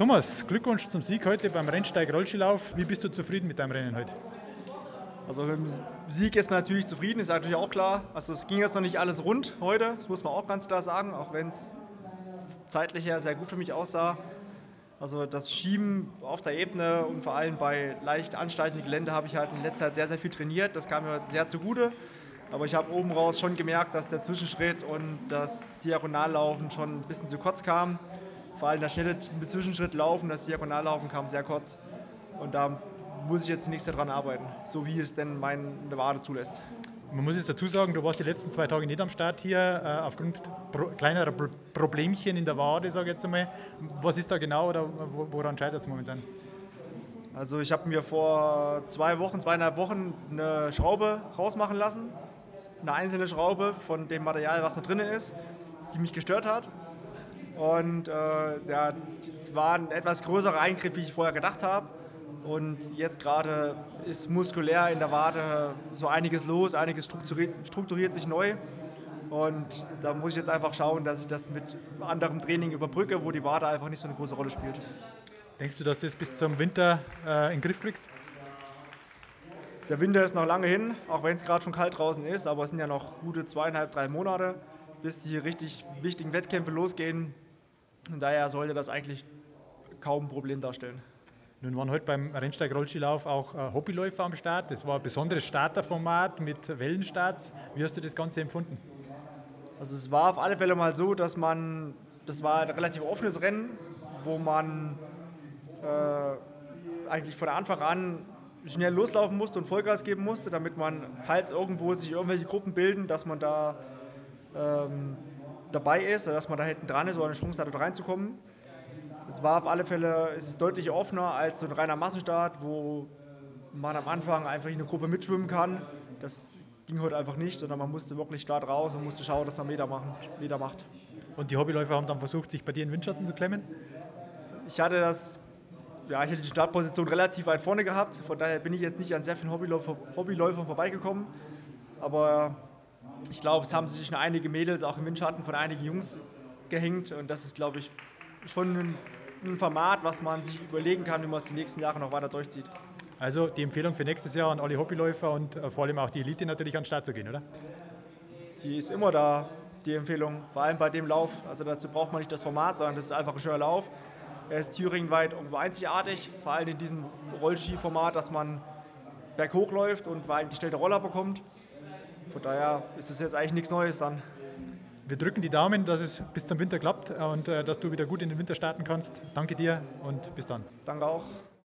Thomas, Glückwunsch zum Sieg heute beim Rennsteig Rollskilauf. Wie bist du zufrieden mit deinem Rennen heute? Also mit dem Sieg ist man natürlich zufrieden, ist natürlich auch klar. Also es ging jetzt noch nicht alles rund heute, das muss man auch ganz klar sagen, auch wenn es zeitlich her sehr gut für mich aussah. Also das Schieben auf der Ebene und vor allem bei leicht ansteigenden Gelände habe ich halt in letzter Zeit sehr, sehr viel trainiert. Das kam mir sehr zugute. Aber ich habe oben raus schon gemerkt, dass der Zwischenschritt und das Diagonallaufen schon ein bisschen zu kurz kam vor allem der schnelle Zwischenschritt laufen, das Diagonallaufen kam sehr kurz. Und da muss ich jetzt zunächst daran arbeiten, so wie es denn meine Wade zulässt. Man muss es dazu sagen, du warst die letzten zwei Tage nicht am Start hier, äh, aufgrund kleinerer Pro Problemchen in der Wade, sage ich jetzt einmal. Was ist da genau oder woran scheitert es momentan? Also ich habe mir vor zwei Wochen, zweieinhalb Wochen eine Schraube rausmachen lassen. Eine einzelne Schraube von dem Material, was noch drin ist, die mich gestört hat. Und äh, ja, es war ein etwas größerer Eingriff, wie ich vorher gedacht habe. Und jetzt gerade ist muskulär in der Wade so einiges los, einiges strukturiert, strukturiert sich neu. Und da muss ich jetzt einfach schauen, dass ich das mit anderem Training überbrücke, wo die Wade einfach nicht so eine große Rolle spielt. Denkst du, dass du das bis zum Winter äh, in den Griff kriegst? Der Winter ist noch lange hin, auch wenn es gerade schon kalt draußen ist, aber es sind ja noch gute zweieinhalb, drei Monate, bis die richtig wichtigen Wettkämpfe losgehen. Daher sollte das eigentlich kaum ein Problem darstellen. Nun waren heute beim Rennsteig Rollskilauf auch äh, Hobbyläufer am Start. Das war ein besonderes Starterformat mit Wellenstarts. Wie hast du das Ganze empfunden? Also es war auf alle Fälle mal so, dass man, das war ein relativ offenes Rennen, wo man äh, eigentlich von Anfang an schnell loslaufen musste und Vollgas geben musste, damit man, falls irgendwo sich irgendwelche Gruppen bilden, dass man da ähm, dabei ist, dass man da hinten dran ist oder eine Chance hat, dort reinzukommen. Es war auf alle Fälle, es ist deutlich offener als so ein reiner Massenstart, wo man am Anfang einfach in eine Gruppe mitschwimmen kann. Das ging heute einfach nicht, sondern man musste wirklich Start raus und musste schauen, dass man Meter, machen, Meter macht. Und die Hobbyläufer haben dann versucht, sich bei dir in Windschatten zu klemmen? Ich hatte das, ja, ich hatte die Startposition relativ weit vorne gehabt, von daher bin ich jetzt nicht an sehr vielen Hobbyläufer, Hobbyläufern vorbeigekommen. Aber ich glaube, es haben sich schon einige Mädels auch im Windschatten von einigen Jungs gehängt und das ist, glaube ich, schon ein, ein Format, was man sich überlegen kann, wie man es die nächsten Jahre noch weiter durchzieht. Also die Empfehlung für nächstes Jahr an alle Hobbyläufer und äh, vor allem auch die Elite natürlich an den Start zu gehen, oder? Die ist immer da, die Empfehlung, vor allem bei dem Lauf. Also dazu braucht man nicht das Format, sondern das ist einfach ein schöner Lauf. Er ist thüringweit irgendwo einzigartig, vor allem in diesem Rollski-Format, dass man berghoch läuft und gestellte Roller bekommt. Von daher ist es jetzt eigentlich nichts Neues dann. Wir drücken die Daumen, dass es bis zum Winter klappt und äh, dass du wieder gut in den Winter starten kannst. Danke dir und bis dann. Danke auch.